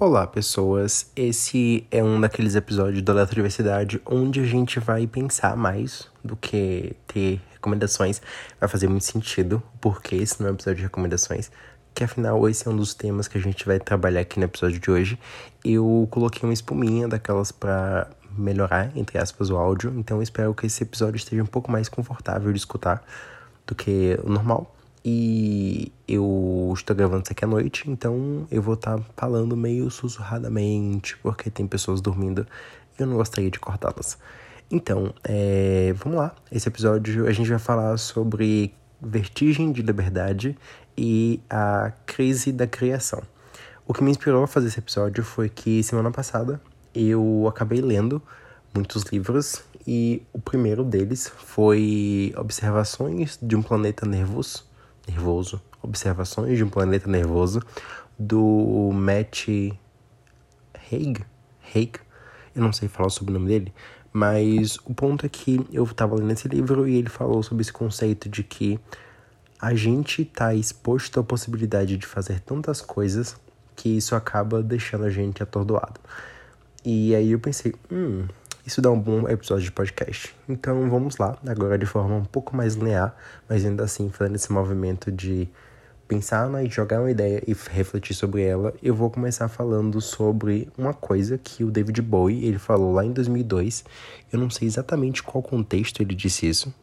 Olá, pessoas. Esse é um daqueles episódios da Letra Diversidade onde a gente vai pensar mais do que ter recomendações. Vai fazer muito sentido, porque esse não é um episódio de recomendações, que afinal esse é um dos temas que a gente vai trabalhar aqui no episódio de hoje. Eu coloquei uma espuminha daquelas para melhorar, entre aspas, o áudio, então espero que esse episódio esteja um pouco mais confortável de escutar do que o normal. E eu estou gravando isso aqui à noite, então eu vou estar tá falando meio sussurradamente, porque tem pessoas dormindo e eu não gostaria de cortá-las. Então, é, vamos lá. Esse episódio a gente vai falar sobre vertigem de liberdade e a crise da criação. O que me inspirou a fazer esse episódio foi que semana passada eu acabei lendo muitos livros e o primeiro deles foi Observações de um Planeta Nervoso nervoso, Observações de um Planeta Nervoso, do Matt Haig, Haig, eu não sei falar sobre o nome dele, mas o ponto é que eu estava lendo esse livro e ele falou sobre esse conceito de que a gente está exposto à possibilidade de fazer tantas coisas que isso acaba deixando a gente atordoado. E aí eu pensei, hum, isso dá um bom episódio de podcast. Então vamos lá, agora de forma um pouco mais linear, mas ainda assim fazendo esse movimento de pensar e jogar uma ideia e refletir sobre ela, eu vou começar falando sobre uma coisa que o David Bowie, ele falou lá em 2002. Eu não sei exatamente qual contexto ele disse isso,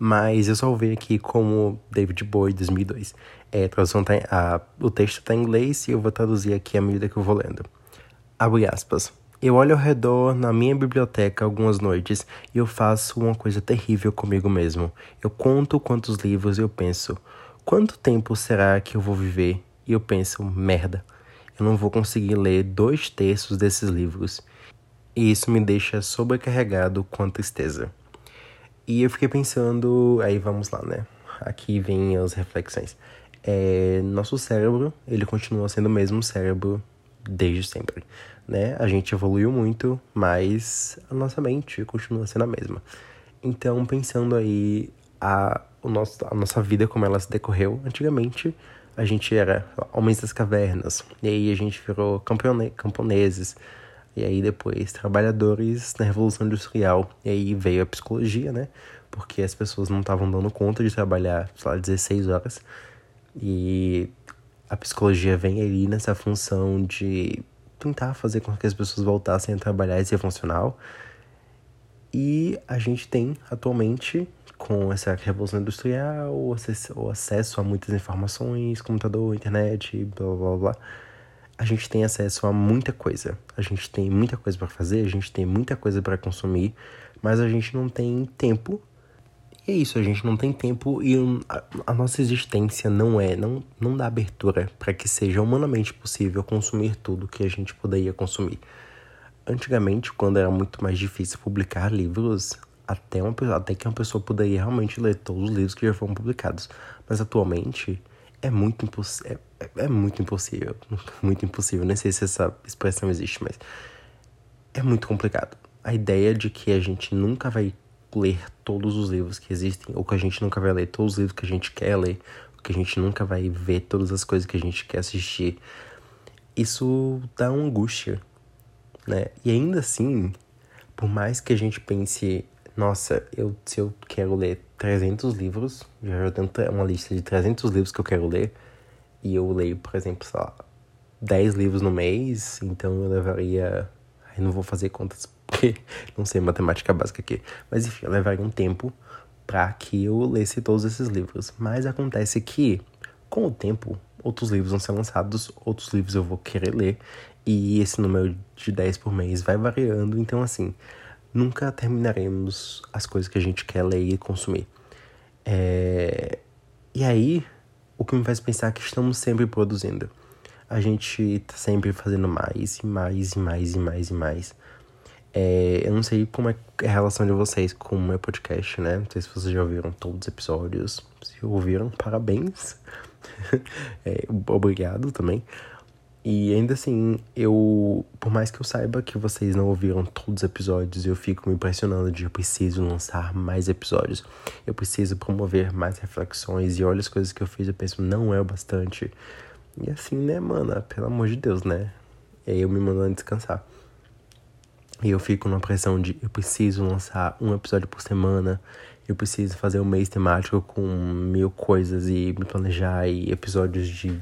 mas eu só ver aqui como David Bowie 2002. É, tradução tá, a, o texto está em inglês e eu vou traduzir aqui à medida que eu vou lendo. Abre aspas. Eu olho ao redor na minha biblioteca algumas noites e eu faço uma coisa terrível comigo mesmo. Eu conto quantos livros eu penso. Quanto tempo será que eu vou viver? E eu penso, merda, eu não vou conseguir ler dois terços desses livros. E isso me deixa sobrecarregado com tristeza. E eu fiquei pensando, aí vamos lá, né? Aqui vem as reflexões. É, nosso cérebro, ele continua sendo o mesmo cérebro desde sempre né? A gente evoluiu muito, mas a nossa mente continua sendo a mesma. Então, pensando aí a, o nosso, a nossa vida como ela se decorreu, antigamente a gente era homens das cavernas, e aí a gente virou campeone, camponeses, e aí depois trabalhadores na Revolução Industrial, e aí veio a psicologia, né? Porque as pessoas não estavam dando conta de trabalhar, sei lá, 16 horas, e a psicologia vem ali nessa função de tentar fazer com que as pessoas voltassem a trabalhar e ser funcional. E a gente tem atualmente, com essa revolução industrial, o acesso, a muitas informações, computador, internet, blá blá blá. A gente tem acesso a muita coisa. A gente tem muita coisa para fazer, a gente tem muita coisa para consumir, mas a gente não tem tempo e é isso, a gente não tem tempo e a, a nossa existência não é, não, não dá abertura para que seja humanamente possível consumir tudo que a gente poderia consumir. Antigamente, quando era muito mais difícil publicar livros, até, uma, até que uma pessoa poderia realmente ler todos os livros que já foram publicados. Mas atualmente é muito, imposs é, é, é muito impossível. Muito impossível. Nem sei se essa expressão existe, mas é muito complicado. A ideia de que a gente nunca vai ler todos os livros que existem, ou que a gente nunca vai ler todos os livros que a gente quer ler, ou que a gente nunca vai ver todas as coisas que a gente quer assistir. Isso dá uma angústia, né? E ainda assim, por mais que a gente pense, nossa, eu, se eu quero ler 300 livros, já tenho uma lista de 300 livros que eu quero ler, e eu leio, por exemplo, sei lá, 10 livros no mês, então eu levaria. Aí não vou fazer contas porque não sei matemática básica aqui. Mas enfim, levaria um tempo para que eu lesse todos esses livros. Mas acontece que, com o tempo, outros livros vão ser lançados, outros livros eu vou querer ler, e esse número de 10 por mês vai variando, então assim, nunca terminaremos as coisas que a gente quer ler e consumir. É... E aí, o que me faz pensar é que estamos sempre produzindo. A gente tá sempre fazendo mais e mais e mais e mais e mais. É, eu não sei como é a relação de vocês com o meu podcast, né? Não sei se vocês já ouviram todos os episódios. Se ouviram, parabéns. é, obrigado também. E ainda assim, eu. Por mais que eu saiba que vocês não ouviram todos os episódios, eu fico me impressionando de eu preciso lançar mais episódios. Eu preciso promover mais reflexões. E olha as coisas que eu fiz, eu penso, não é o bastante. E assim, né, mano? Pelo amor de Deus, né? E aí eu me mandando descansar. E eu fico numa pressão de eu preciso lançar um episódio por semana, eu preciso fazer um mês temático com mil coisas e me planejar e episódios de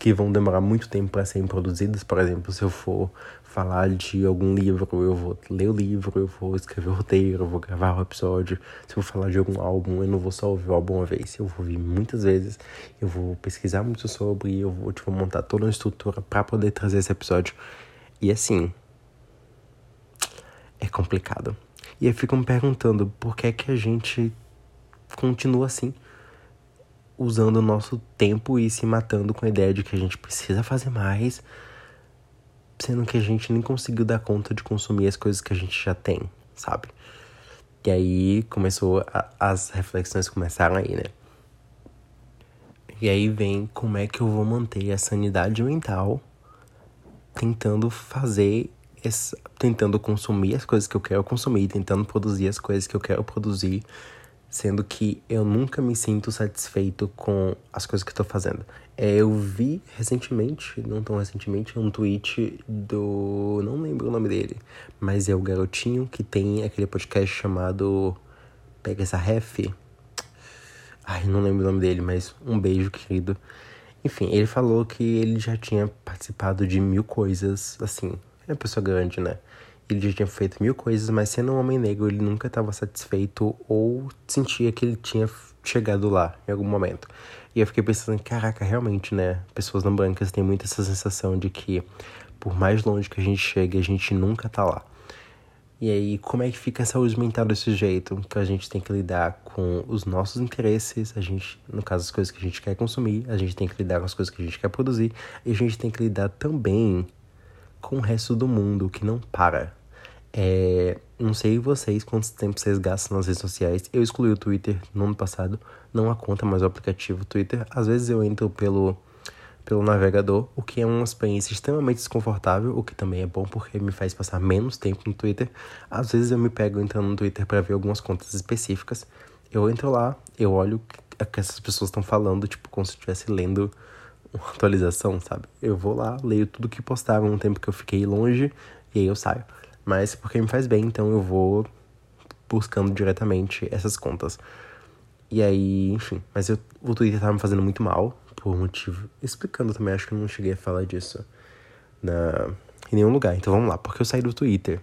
que vão demorar muito tempo para serem produzidos. Por exemplo, se eu for falar de algum livro, eu vou ler o livro, eu vou escrever o roteiro, eu vou gravar o episódio. Se eu for falar de algum álbum, eu não vou só ouvir o álbum uma vez, eu vou ouvir muitas vezes, eu vou pesquisar muito sobre, eu vou tipo, montar toda uma estrutura para poder trazer esse episódio. E assim, é complicado. E eu fico me perguntando por que é que a gente continua assim usando o nosso tempo e se matando com a ideia de que a gente precisa fazer mais, sendo que a gente nem conseguiu dar conta de consumir as coisas que a gente já tem, sabe? E aí começou a, as reflexões começaram aí, né? E aí vem como é que eu vou manter a sanidade mental tentando fazer tentando consumir as coisas que eu quero consumir, tentando produzir as coisas que eu quero produzir sendo que eu nunca me sinto satisfeito com as coisas que estou fazendo. É, eu vi recentemente, não tão recentemente, um tweet do. Não lembro o nome dele, mas é o garotinho que tem aquele podcast chamado Pega essa ref. Ai, não lembro o nome dele, mas um beijo, querido. Enfim, ele falou que ele já tinha participado de mil coisas, assim. É uma pessoa grande, né? Ele já tinha feito mil coisas, mas sendo um homem negro, ele nunca estava satisfeito ou sentia que ele tinha chegado lá em algum momento. E eu fiquei pensando, caraca, realmente, né? Pessoas não brancas têm muito essa sensação de que, por mais longe que a gente chegue, a gente nunca tá lá. E aí, como é que fica a saúde mental desse jeito? Que a gente tem que lidar com os nossos interesses, a gente, no caso, as coisas que a gente quer consumir, a gente tem que lidar com as coisas que a gente quer produzir, e a gente tem que lidar também com o resto do mundo que não para. É, não sei vocês quanto tempo vocês gastam nas redes sociais. Eu excluí o Twitter no ano passado, não a conta, mas o aplicativo Twitter. Às vezes eu entro pelo, pelo navegador, o que é uma experiência extremamente desconfortável, o que também é bom porque me faz passar menos tempo no Twitter. Às vezes eu me pego entrando no Twitter para ver algumas contas específicas. Eu entro lá, eu olho o que essas pessoas estão falando, tipo, como se estivesse lendo uma atualização, sabe? Eu vou lá, leio tudo que postaram no tempo que eu fiquei longe e aí eu saio mas porque me faz bem, então eu vou buscando diretamente essas contas. E aí, enfim, mas eu, o Twitter tava me fazendo muito mal, por motivo. Explicando também, acho que eu não cheguei a falar disso na, em nenhum lugar. Então vamos lá, porque eu saí do Twitter.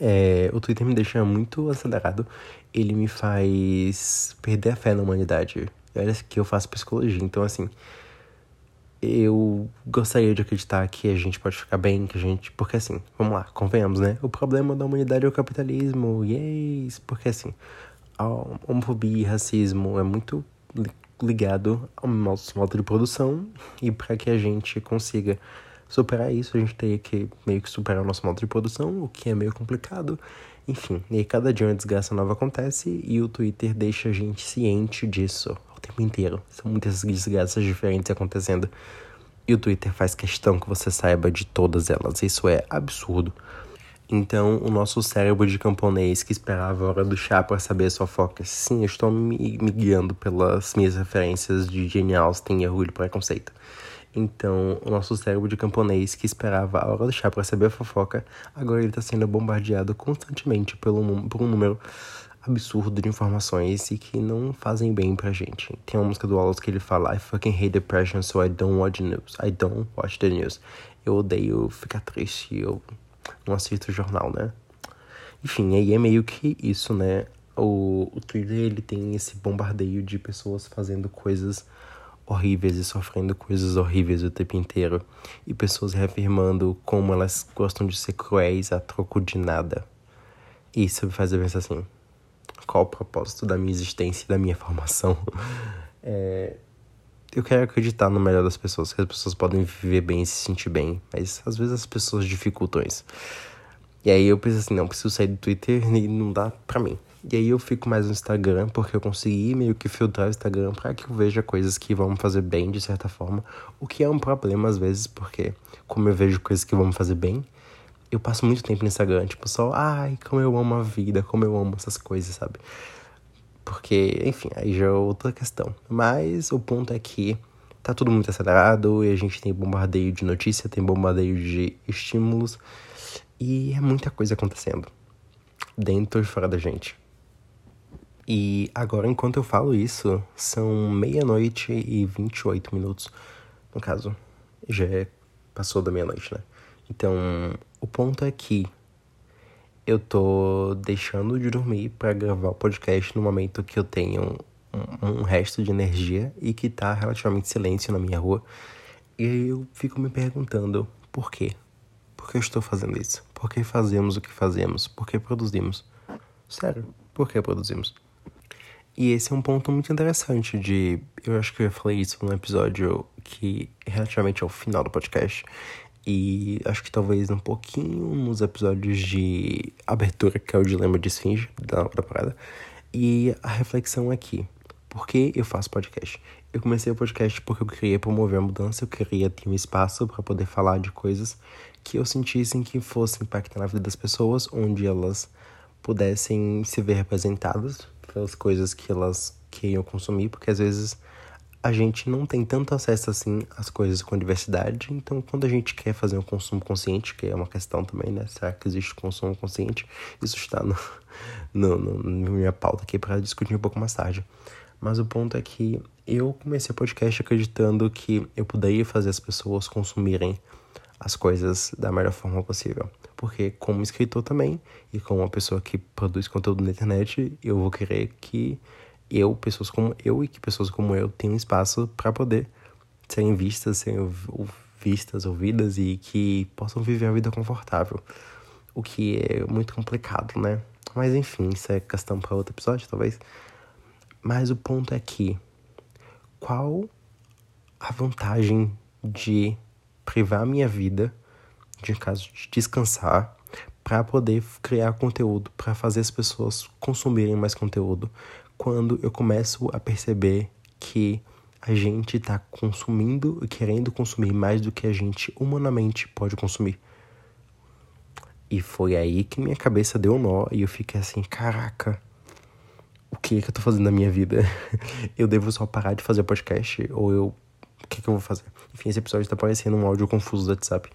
É, o Twitter me deixa muito acelerado. Ele me faz perder a fé na humanidade. Olha que eu faço psicologia, então assim eu gostaria de acreditar que a gente pode ficar bem, que a gente. Porque assim, vamos lá, convenhamos, né? O problema da humanidade é o capitalismo, yes! Porque assim, a homofobia e racismo é muito ligado ao nosso modo de produção, e para que a gente consiga superar isso, a gente teria que meio que superar o nosso modo de produção, o que é meio complicado. Enfim, e cada dia uma desgraça nova acontece e o Twitter deixa a gente ciente disso o tempo inteiro. São muitas desgraças diferentes acontecendo. E o Twitter faz questão que você saiba de todas elas. Isso é absurdo. Então, o nosso cérebro de camponês que esperava a hora do chá para saber sua foca. Sim, eu estou me, me guiando pelas minhas referências de Jane Austen e Orgulho e Preconceito. Então, o nosso cérebro de camponês que esperava a hora do chá para saber a fofoca, agora ele está sendo bombardeado constantemente pelo, por um número absurdo de informações e que não fazem bem pra gente. Tem uma música do Wallace que ele fala I fucking hate depression, so I don't watch news. I don't watch the news. Eu odeio ficar triste, eu não assisto jornal, né? Enfim, aí é meio que isso, né? O, o Twitter, ele tem esse bombardeio de pessoas fazendo coisas horríveis e sofrendo coisas horríveis o tempo inteiro. E pessoas reafirmando como elas gostam de ser cruéis a troco de nada. Isso me faz pensar assim, qual o propósito da minha existência e da minha formação. É, eu quero acreditar no melhor das pessoas, que as pessoas podem viver bem e se sentir bem, mas às vezes as pessoas dificultam isso. E aí eu penso assim, não, preciso sair do Twitter e não dá pra mim. E aí eu fico mais no Instagram, porque eu consegui meio que filtrar o Instagram para que eu veja coisas que vão me fazer bem de certa forma. O que é um problema às vezes, porque como eu vejo coisas que vão me fazer bem, eu passo muito tempo no Instagram, tipo, só, ai, como eu amo a vida, como eu amo essas coisas, sabe? Porque, enfim, aí já é outra questão. Mas o ponto é que tá tudo muito acelerado e a gente tem bombardeio de notícia, tem bombardeio de estímulos e é muita coisa acontecendo dentro e fora da gente. E agora, enquanto eu falo isso, são meia-noite e 28 minutos. No caso, já é, passou da meia-noite, né? Então, o ponto é que eu tô deixando de dormir para gravar o podcast no momento que eu tenho um, resto de energia e que tá relativamente silêncio na minha rua. E eu fico me perguntando por quê? Por que eu estou fazendo isso? Por que fazemos o que fazemos? Por que produzimos? Sério, por que produzimos? E esse é um ponto muito interessante de. Eu acho que eu falei isso num episódio que relativamente ao final do podcast. E acho que talvez um pouquinho nos episódios de abertura, que é o Dilema de Esfinge, da, da parada. E a reflexão aqui. Por que eu faço podcast? Eu comecei o podcast porque eu queria promover a mudança, eu queria ter um espaço para poder falar de coisas que eu sentissem que fossem impactar na vida das pessoas, onde elas pudessem se ver representadas pelas coisas que elas queriam consumir, porque às vezes a gente não tem tanto acesso assim às coisas com diversidade, então quando a gente quer fazer um consumo consciente, que é uma questão também, né? Será que existe consumo consciente? Isso está no, no, no, na minha pauta aqui para discutir um pouco mais tarde. Mas o ponto é que eu comecei o podcast acreditando que eu poderia fazer as pessoas consumirem as coisas da melhor forma possível. Porque, como escritor também, e como uma pessoa que produz conteúdo na internet, eu vou querer que eu, pessoas como eu e que pessoas como eu tenham espaço para poder serem vistas, serem vistas, ouvidas e que possam viver a vida confortável. O que é muito complicado, né? Mas enfim, isso é questão para outro episódio, talvez. Mas o ponto é que qual a vantagem de privar minha vida, de caso de descansar, para poder criar conteúdo, para fazer as pessoas consumirem mais conteúdo, quando eu começo a perceber que a gente está consumindo e querendo consumir mais do que a gente humanamente pode consumir. E foi aí que minha cabeça deu um nó e eu fiquei assim, caraca, o que é que eu tô fazendo na minha vida? eu devo só parar de fazer podcast? Ou eu. O que que eu vou fazer? Enfim, esse episódio tá parecendo um áudio confuso do WhatsApp.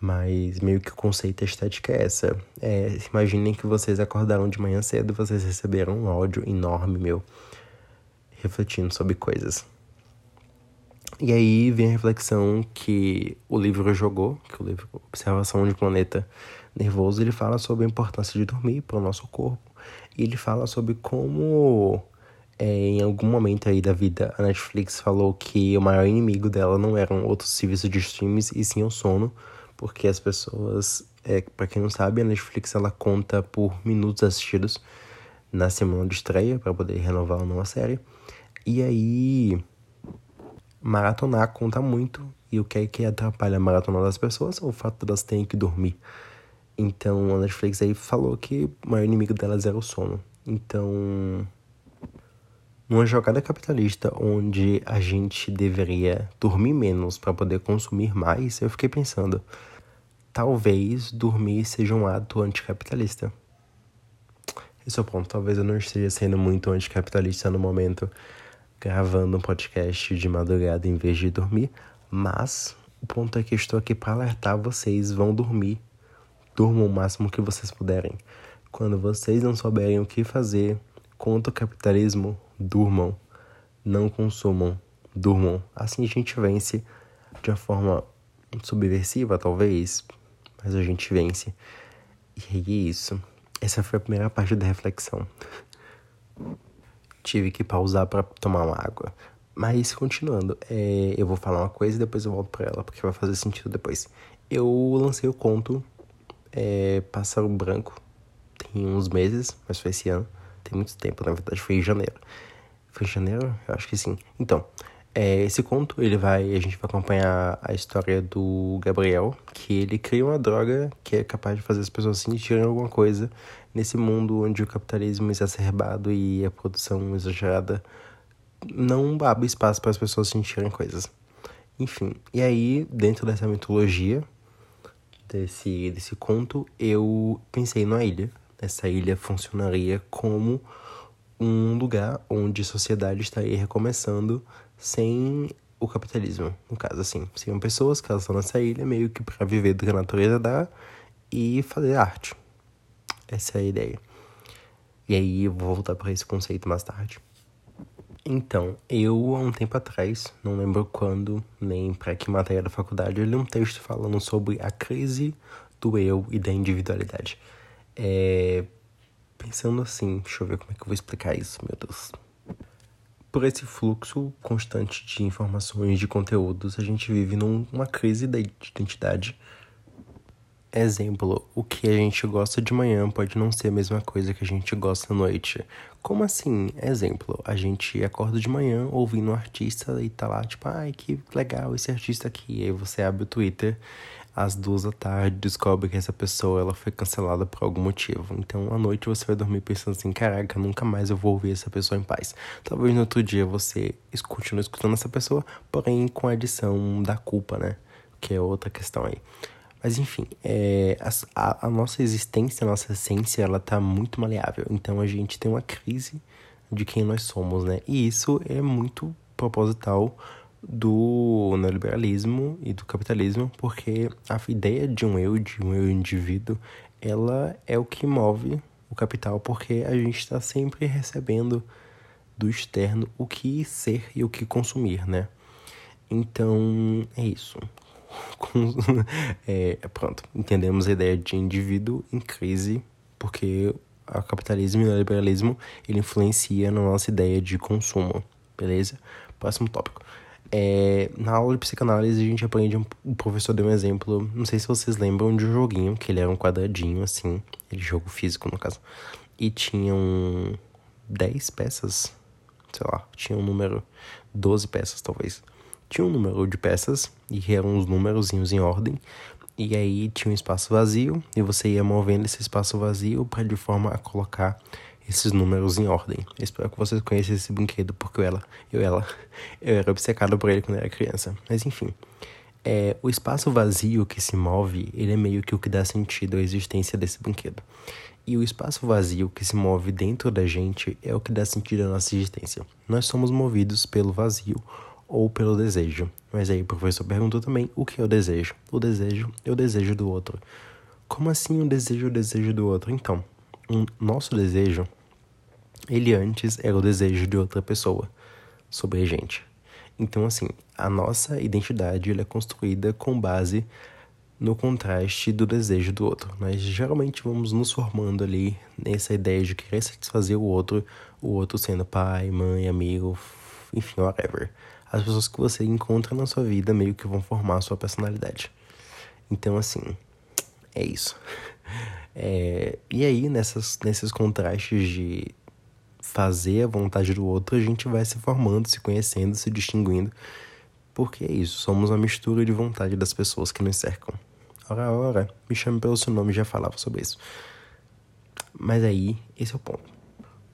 Mas meio que o conceito, a estética é essa. É, imaginem que vocês acordaram de manhã cedo e vocês receberam um áudio enorme meu, refletindo sobre coisas. E aí vem a reflexão que o livro jogou, que o livro Observação de Planeta Nervoso, ele fala sobre a importância de dormir para o nosso corpo. E ele fala sobre como é, em algum momento aí da vida, a Netflix falou que o maior inimigo dela não eram outros serviços de streams, e sim o sono, porque as pessoas, é, para quem não sabe, a Netflix ela conta por minutos assistidos na semana de estreia para poder renovar ou não a série. E aí maratonar conta muito, e o que é que atrapalha a maratona das pessoas o fato de elas terem que dormir. Então a Netflix aí falou que o maior inimigo delas era o sono. Então numa jogada capitalista onde a gente deveria dormir menos para poder consumir mais, eu fiquei pensando, talvez dormir seja um ato anticapitalista. Esse é o ponto. Talvez eu não esteja sendo muito anticapitalista no momento gravando um podcast de madrugada em vez de dormir, mas o ponto é que estou aqui para alertar vocês, vão dormir. Durmam o máximo que vocês puderem. Quando vocês não souberem o que fazer contra o capitalismo, durmam, não consumam, durmam. Assim a gente vence de uma forma subversiva, talvez, mas a gente vence. E é isso. Essa foi a primeira parte da reflexão. Tive que pausar para tomar uma água. Mas continuando, é, eu vou falar uma coisa e depois eu volto para ela, porque vai fazer sentido depois. Eu lancei o conto é, Pássaro Branco tem uns meses, mas foi esse ano. Tem muito tempo, na verdade, foi em janeiro. Foi janeiro? Eu acho que sim. Então, é, esse conto, ele vai, a gente vai acompanhar a história do Gabriel, que ele cria uma droga que é capaz de fazer as pessoas sentirem alguma coisa nesse mundo onde o capitalismo exacerbado e a produção exagerada não abre espaço para as pessoas sentirem coisas. Enfim, e aí, dentro dessa mitologia, desse, desse conto, eu pensei numa ilha. Essa ilha funcionaria como um lugar onde a sociedade estaria recomeçando sem o capitalismo, no caso, assim. Seriam pessoas que elas estão nessa ilha meio que para viver do que a natureza dá e fazer arte. Essa é a ideia. E aí eu vou voltar para esse conceito mais tarde. Então, eu há um tempo atrás, não lembro quando, nem para que matéria da faculdade, eu li um texto falando sobre a crise do eu e da individualidade. É... Pensando assim, deixa eu ver como é que eu vou explicar isso, meu Deus. Por esse fluxo constante de informações, de conteúdos, a gente vive numa crise da identidade Exemplo, o que a gente gosta de manhã pode não ser a mesma coisa que a gente gosta à noite. Como assim? Exemplo, a gente acorda de manhã ouvindo um artista e tá lá, tipo, ai, que legal esse artista aqui. E aí você abre o Twitter às duas da tarde, descobre que essa pessoa ela foi cancelada por algum motivo. Então, à noite você vai dormir pensando assim, caraca, nunca mais eu vou ouvir essa pessoa em paz. Talvez no outro dia você continue escutando essa pessoa, porém com a adição da culpa, né? Que é outra questão aí. Mas enfim, é, a, a, nossa existência, a nossa essência, ela tá muito maleável. Então a gente tem uma crise de quem nós somos, né? E isso é muito proposital do neoliberalismo e do capitalismo, porque a ideia de um eu, de um eu indivíduo, ela é o que move o capital, porque a gente está sempre recebendo do externo o que ser e o que consumir, né? Então, é isso. é, pronto, entendemos a ideia de indivíduo em crise, porque o capitalismo e o liberalismo ele influencia na nossa ideia de consumo, beleza? Próximo tópico. É, na aula de psicanálise a gente aprende, um, o professor deu um exemplo, não sei se vocês lembram de um joguinho, que ele era um quadradinho assim, ele jogo físico no caso, e tinham 10 peças, sei lá, tinha um número, 12 peças talvez tinha um número de peças e eram uns númerozinhos em ordem. E aí tinha um espaço vazio e você ia movendo esse espaço vazio para de forma a colocar esses números em ordem. Eu espero que vocês conheçam esse brinquedo porque eu ela, eu ela, eu era obcecado por ele quando era criança. Mas enfim, é, o espaço vazio que se move, ele é meio que o que dá sentido à existência desse brinquedo. E o espaço vazio que se move dentro da gente é o que dá sentido à nossa existência. Nós somos movidos pelo vazio ou pelo desejo. Mas aí o professor perguntou também o que é o desejo. O desejo é o desejo do outro. Como assim o desejo é o desejo do outro? Então, um, nosso desejo, ele antes era o desejo de outra pessoa sobre a gente. Então, assim, a nossa identidade é construída com base no contraste do desejo do outro. Nós geralmente vamos nos formando ali nessa ideia de querer satisfazer o outro, o outro sendo pai, mãe, amigo, enfim, whatever as pessoas que você encontra na sua vida meio que vão formar a sua personalidade. Então, assim, é isso. É, e aí, nessas, nesses contrastes de fazer a vontade do outro, a gente vai se formando, se conhecendo, se distinguindo. Porque é isso, somos uma mistura de vontade das pessoas que nos cercam. Ora, ora, me chame pelo seu nome, já falava sobre isso. Mas aí, esse é o ponto.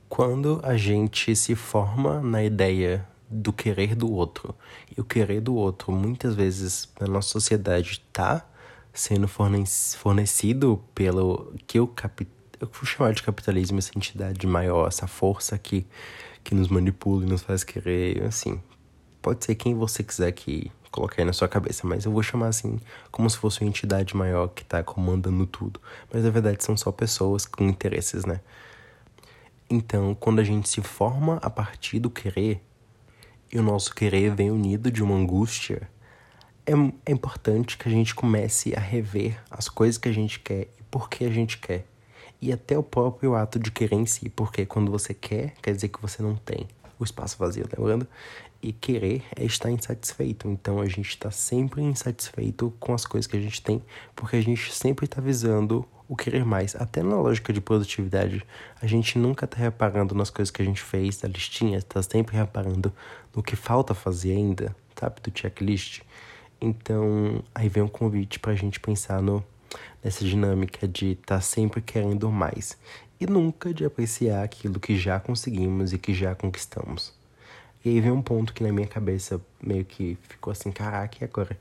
Quando a gente se forma na ideia do querer do outro. E o querer do outro, muitas vezes, na nossa sociedade, está sendo fornecido pelo que eu cap... eu vou chamar de capitalismo, essa entidade maior, essa força que, que nos manipula e nos faz querer, assim. Pode ser quem você quiser que coloque aí na sua cabeça, mas eu vou chamar assim como se fosse uma entidade maior que está comandando tudo. Mas na verdade são só pessoas com interesses, né? Então, quando a gente se forma a partir do querer, e o nosso querer vem unido de uma angústia, é, é importante que a gente comece a rever as coisas que a gente quer e por que a gente quer. E até o próprio ato de querer em si, porque quando você quer, quer dizer que você não tem o espaço vazio, lembrando? E querer é estar insatisfeito. Então a gente está sempre insatisfeito com as coisas que a gente tem, porque a gente sempre está visando o querer mais. Até na lógica de produtividade, a gente nunca está reparando nas coisas que a gente fez, da listinha, está sempre reparando no que falta fazer ainda, sabe? Do checklist. Então, aí vem um convite para a gente pensar no, nessa dinâmica de estar tá sempre querendo mais e nunca de apreciar aquilo que já conseguimos e que já conquistamos. E aí vem um ponto que na minha cabeça meio que ficou assim, caraca, e agora?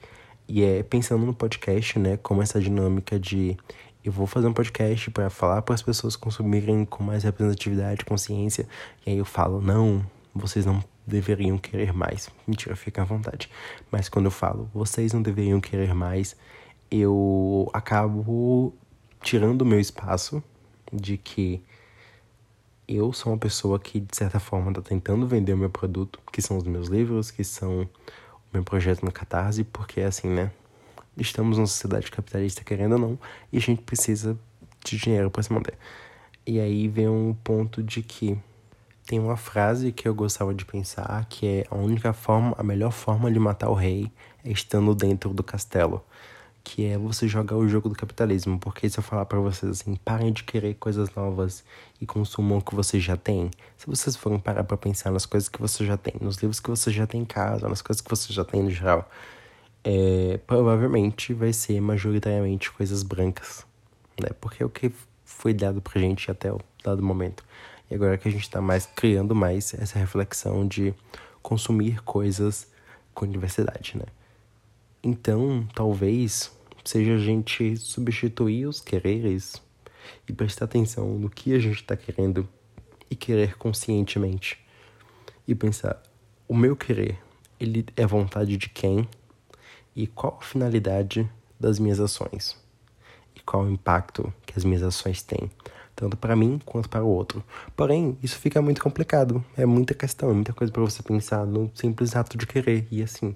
E é pensando no podcast, né, como essa dinâmica de eu vou fazer um podcast para falar para as pessoas consumirem com mais representatividade, consciência. E aí eu falo, não, vocês não deveriam querer mais. Mentira, fica à vontade. Mas quando eu falo vocês não deveriam querer mais, eu acabo tirando o meu espaço de que eu sou uma pessoa que, de certa forma, está tentando vender o meu produto, que são os meus livros, que são o meu projeto no Catarse, porque, assim, né? Estamos numa sociedade capitalista, querendo ou não, e a gente precisa de dinheiro para se manter. E aí vem um ponto de que tem uma frase que eu gostava de pensar que é a única forma, a melhor forma de matar o rei é estando dentro do castelo que é você jogar o jogo do capitalismo. Porque se eu falar para vocês assim, parem de querer coisas novas e consumam o que você já tem, se vocês forem parar para pensar nas coisas que você já tem, nos livros que você já tem em casa, nas coisas que você já tem no geral, é, provavelmente vai ser majoritariamente coisas brancas, né? Porque é o que foi dado pra gente até o dado momento. E agora que a gente tá mais criando mais essa reflexão de consumir coisas com diversidade, né? Então, talvez seja a gente substituir os quereres e prestar atenção no que a gente está querendo e querer conscientemente. E pensar, o meu querer, ele é vontade de quem? E qual a finalidade das minhas ações? E qual o impacto que as minhas ações têm? Tanto para mim quanto para o outro. Porém, isso fica muito complicado. É muita questão, é muita coisa para você pensar no simples ato de querer. E assim,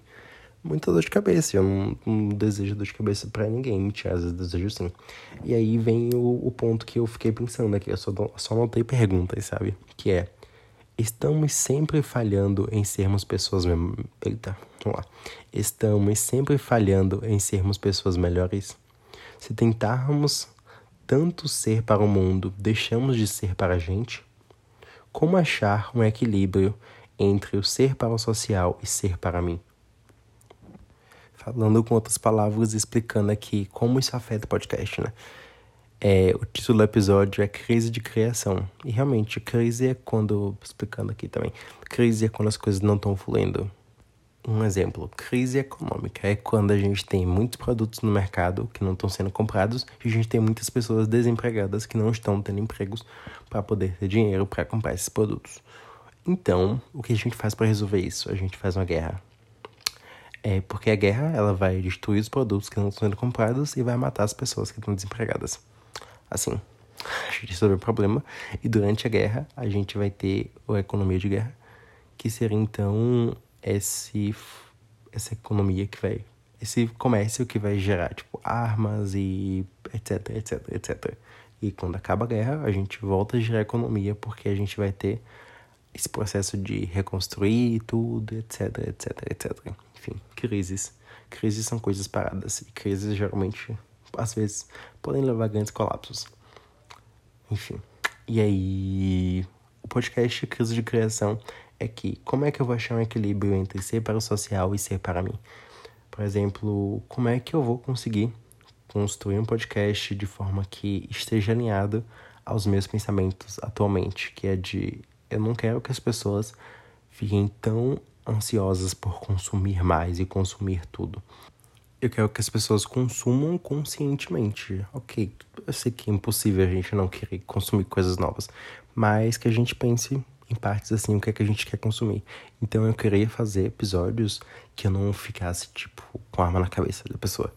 muita dor de cabeça. Eu não, não desejo dor de cabeça para ninguém. Mentira, às vezes desejo sim. E aí vem o, o ponto que eu fiquei pensando aqui. Eu só, só anotei perguntas, sabe? Que é: estamos sempre falhando em sermos pessoas. Eita, vamos lá. Estamos sempre falhando em sermos pessoas melhores? Se tentarmos tanto ser para o mundo, deixamos de ser para a gente? Como achar um equilíbrio entre o ser para o social e ser para mim? Falando com outras palavras, explicando aqui como isso afeta o podcast, né? É, o título do episódio é Crise de Criação. E realmente, crise é quando, explicando aqui também, crise é quando as coisas não estão fluindo. Um exemplo, crise econômica é quando a gente tem muitos produtos no mercado que não estão sendo comprados e a gente tem muitas pessoas desempregadas que não estão tendo empregos para poder ter dinheiro para comprar esses produtos. Então, o que a gente faz para resolver isso? A gente faz uma guerra. É porque a guerra ela vai destruir os produtos que não estão sendo comprados e vai matar as pessoas que estão desempregadas. Assim, a gente resolveu o problema e durante a guerra a gente vai ter a economia de guerra, que seria então esse, essa economia que vai. Esse comércio que vai gerar, tipo, armas e etc, etc, etc. E quando acaba a guerra, a gente volta a gerar economia porque a gente vai ter esse processo de reconstruir tudo, etc, etc, etc enfim, crises. Crises são coisas paradas e crises geralmente, às vezes, podem levar a grandes colapsos. Enfim. E aí, o podcast Crise de Criação é que como é que eu vou achar um equilíbrio entre ser para o social e ser para mim? Por exemplo, como é que eu vou conseguir construir um podcast de forma que esteja alinhado aos meus pensamentos atualmente, que é de eu não quero que as pessoas fiquem tão ansiosas por consumir mais e consumir tudo. Eu quero que as pessoas consumam conscientemente. Ok, eu sei que é impossível a gente não querer consumir coisas novas, mas que a gente pense em partes assim, o que é que a gente quer consumir. Então eu queria fazer episódios que eu não ficasse, tipo, com a arma na cabeça da pessoa.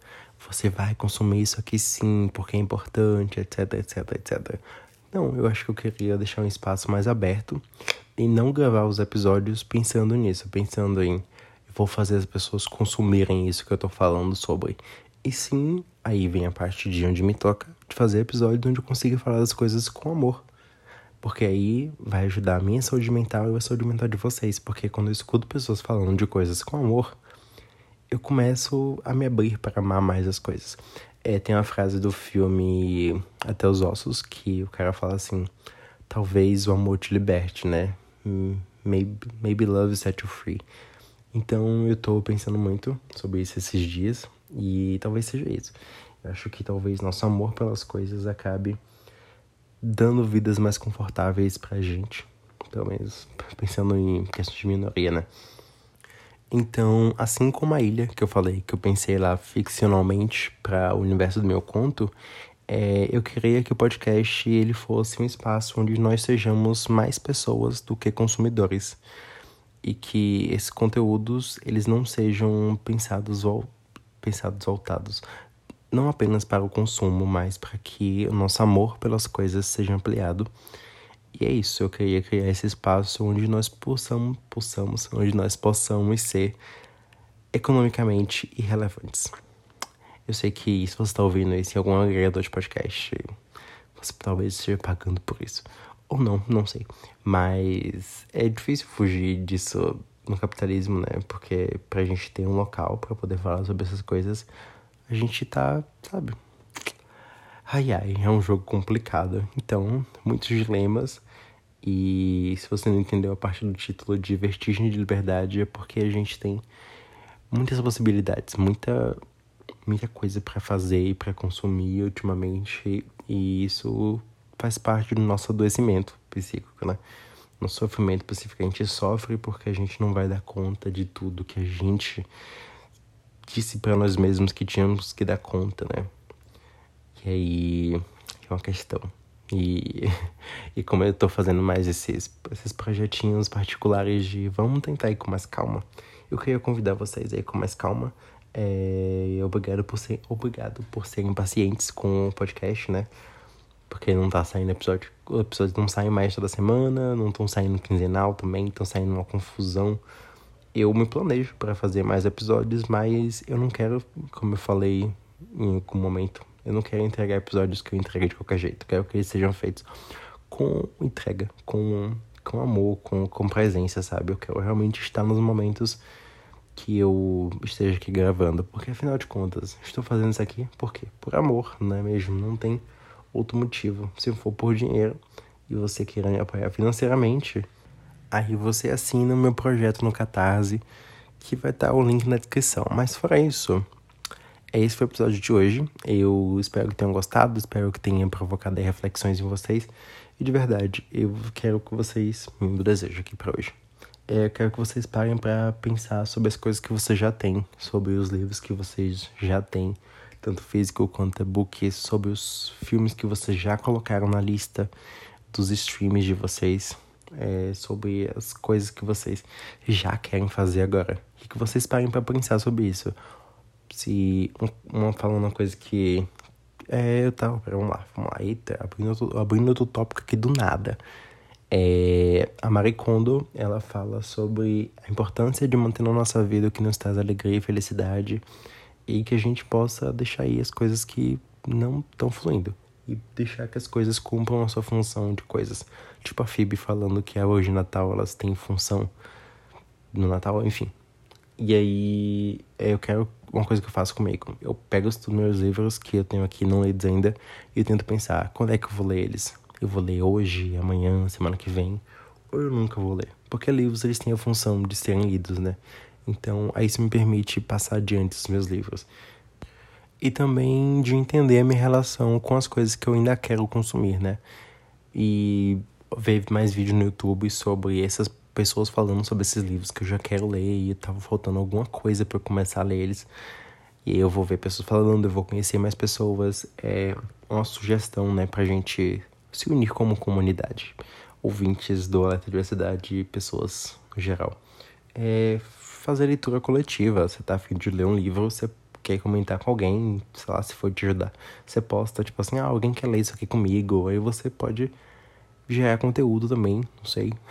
Você vai consumir isso aqui sim, porque é importante, etc, etc, etc. Não, eu acho que eu queria deixar um espaço mais aberto e não gravar os episódios pensando nisso, pensando em vou fazer as pessoas consumirem isso que eu tô falando sobre. E sim, aí vem a parte de onde me toca de fazer episódios onde eu consiga falar das coisas com amor. Porque aí vai ajudar a minha saúde mental e a saúde mental de vocês. Porque quando eu escuto pessoas falando de coisas com amor, eu começo a me abrir para amar mais as coisas. É, tem uma frase do filme Até os Ossos que o cara fala assim: talvez o amor te liberte, né? Maybe, maybe love set you free. Então eu tô pensando muito sobre isso esses dias e talvez seja isso. Eu acho que talvez nosso amor pelas coisas acabe dando vidas mais confortáveis pra gente. Pelo menos pensando em questão de minoria, né? Então, assim como a ilha que eu falei, que eu pensei lá ficcionalmente para o universo do meu conto, é, eu queria que o podcast ele fosse um espaço onde nós sejamos mais pessoas do que consumidores. e que esses conteúdos eles não sejam pensados ou pensados voltados não apenas para o consumo, mas para que o nosso amor pelas coisas seja ampliado. E é isso, eu queria criar esse espaço onde nós possamos, possamos, onde nós possamos ser economicamente irrelevantes. Eu sei que se você está ouvindo isso em algum agregador de podcast, você talvez esteja pagando por isso. Ou não, não sei. Mas é difícil fugir disso no capitalismo, né? Porque pra gente ter um local para poder falar sobre essas coisas, a gente tá, sabe? Ai ai, é um jogo complicado. Então, muitos dilemas. E se você não entendeu a parte do título de Vertigem de Liberdade, é porque a gente tem muitas possibilidades, muita muita coisa para fazer e para consumir ultimamente, e isso faz parte do nosso adoecimento psíquico, né? No sofrimento psíquico a gente sofre porque a gente não vai dar conta de tudo que a gente disse para nós mesmos que tínhamos que dar conta, né? E aí é uma questão. E, e como eu tô fazendo mais esses, esses projetinhos particulares de vamos tentar ir com mais calma, eu queria convidar vocês a ir com mais calma. É, obrigado por ser obrigado por serem pacientes com o podcast, né? Porque não tá saindo episódio. Os episódios não saem mais toda semana, não estão saindo quinzenal também, estão saindo uma confusão. Eu me planejo para fazer mais episódios, mas eu não quero, como eu falei em algum momento, eu não quero entregar episódios que eu entreguei de qualquer jeito. Quero que eles sejam feitos com entrega, com, com amor, com, com presença, sabe? Eu quero realmente estar nos momentos que eu esteja aqui gravando. Porque afinal de contas, estou fazendo isso aqui por quê? Por amor, não é mesmo? Não tem outro motivo. Se for por dinheiro e você queira me apoiar financeiramente, aí você assina o meu projeto no Catarse, que vai estar o link na descrição. Mas fora isso, esse foi o episódio de hoje. Eu espero que tenham gostado, espero que tenha provocado reflexões em vocês. E de verdade, eu quero que vocês. Meu desejo aqui para hoje. É, eu quero que vocês parem para pensar sobre as coisas que vocês já têm, sobre os livros que vocês já têm tanto físico quanto e-book, sobre os filmes que vocês já colocaram na lista dos streams de vocês, é, sobre as coisas que vocês já querem fazer agora. E que vocês parem para pensar sobre isso. Se uma falando uma coisa que é, eu tava, vamos lá, vamos lá, eita, abrindo outro, abrindo outro tópico aqui do nada. É, a Marie Kondo, ela fala sobre a importância de manter na nossa vida o que nos traz alegria e felicidade e que a gente possa deixar aí as coisas que não estão fluindo e deixar que as coisas cumpram a sua função de coisas. Tipo a Phoebe falando que hoje Natal elas têm função no Natal, enfim. E aí eu quero uma coisa que eu faço comigo. Eu pego os meus livros que eu tenho aqui não lidos ainda e eu tento pensar quando é que eu vou ler eles. Eu vou ler hoje, amanhã, semana que vem, ou eu nunca vou ler. Porque livros eles têm a função de serem lidos, né? Então, aí isso me permite passar adiante os meus livros. E também de entender a minha relação com as coisas que eu ainda quero consumir, né? E ver mais vídeos no YouTube sobre essas pessoas falando sobre esses livros que eu já quero ler e tava faltando alguma coisa para começar a ler eles. E aí eu vou ver pessoas falando, eu vou conhecer mais pessoas. É uma sugestão, né, pra gente se unir como comunidade. Ouvintes do Alerta Diversidade pessoas no geral. É fazer leitura coletiva. Você tá afim de ler um livro, você quer comentar com alguém, sei lá, se for te ajudar. Você posta, tipo assim, ah, alguém quer ler isso aqui comigo. Aí você pode gerar conteúdo também, não sei.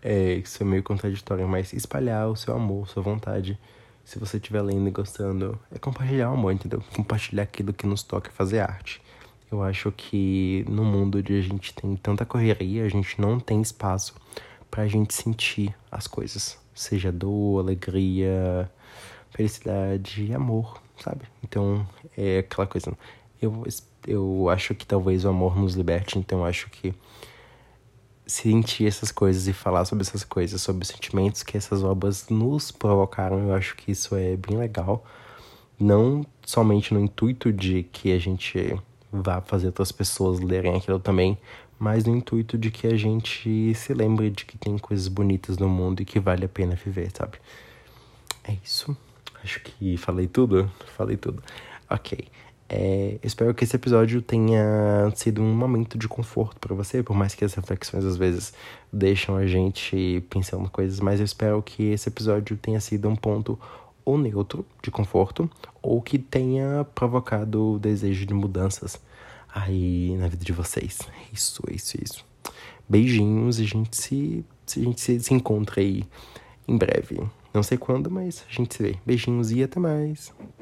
É, isso é meio contraditório, mas espalhar o seu amor, sua vontade. Se você estiver lendo e gostando, é compartilhar o amor, entendeu? Compartilhar aquilo que nos toca fazer arte. Eu acho que no mundo onde a gente tem tanta correria, a gente não tem espaço pra gente sentir as coisas seja dor, alegria, felicidade amor, sabe? Então é aquela coisa. Eu, eu acho que talvez o amor nos liberte, então eu acho que sentir essas coisas e falar sobre essas coisas, sobre os sentimentos que essas obras nos provocaram, eu acho que isso é bem legal. Não somente no intuito de que a gente vá fazer outras pessoas lerem aquilo também, mas no intuito de que a gente se lembre de que tem coisas bonitas no mundo e que vale a pena viver, sabe? É isso. Acho que falei tudo? Falei tudo. Ok. É, espero que esse episódio tenha sido um momento de conforto para você, por mais que as reflexões às vezes deixam a gente pensando coisas, mas eu espero que esse episódio tenha sido um ponto ou neutro de conforto, ou que tenha provocado o desejo de mudanças aí na vida de vocês. Isso, isso, isso. Beijinhos e a gente se, a gente se, se encontra aí em breve. Não sei quando, mas a gente se vê. Beijinhos e até mais.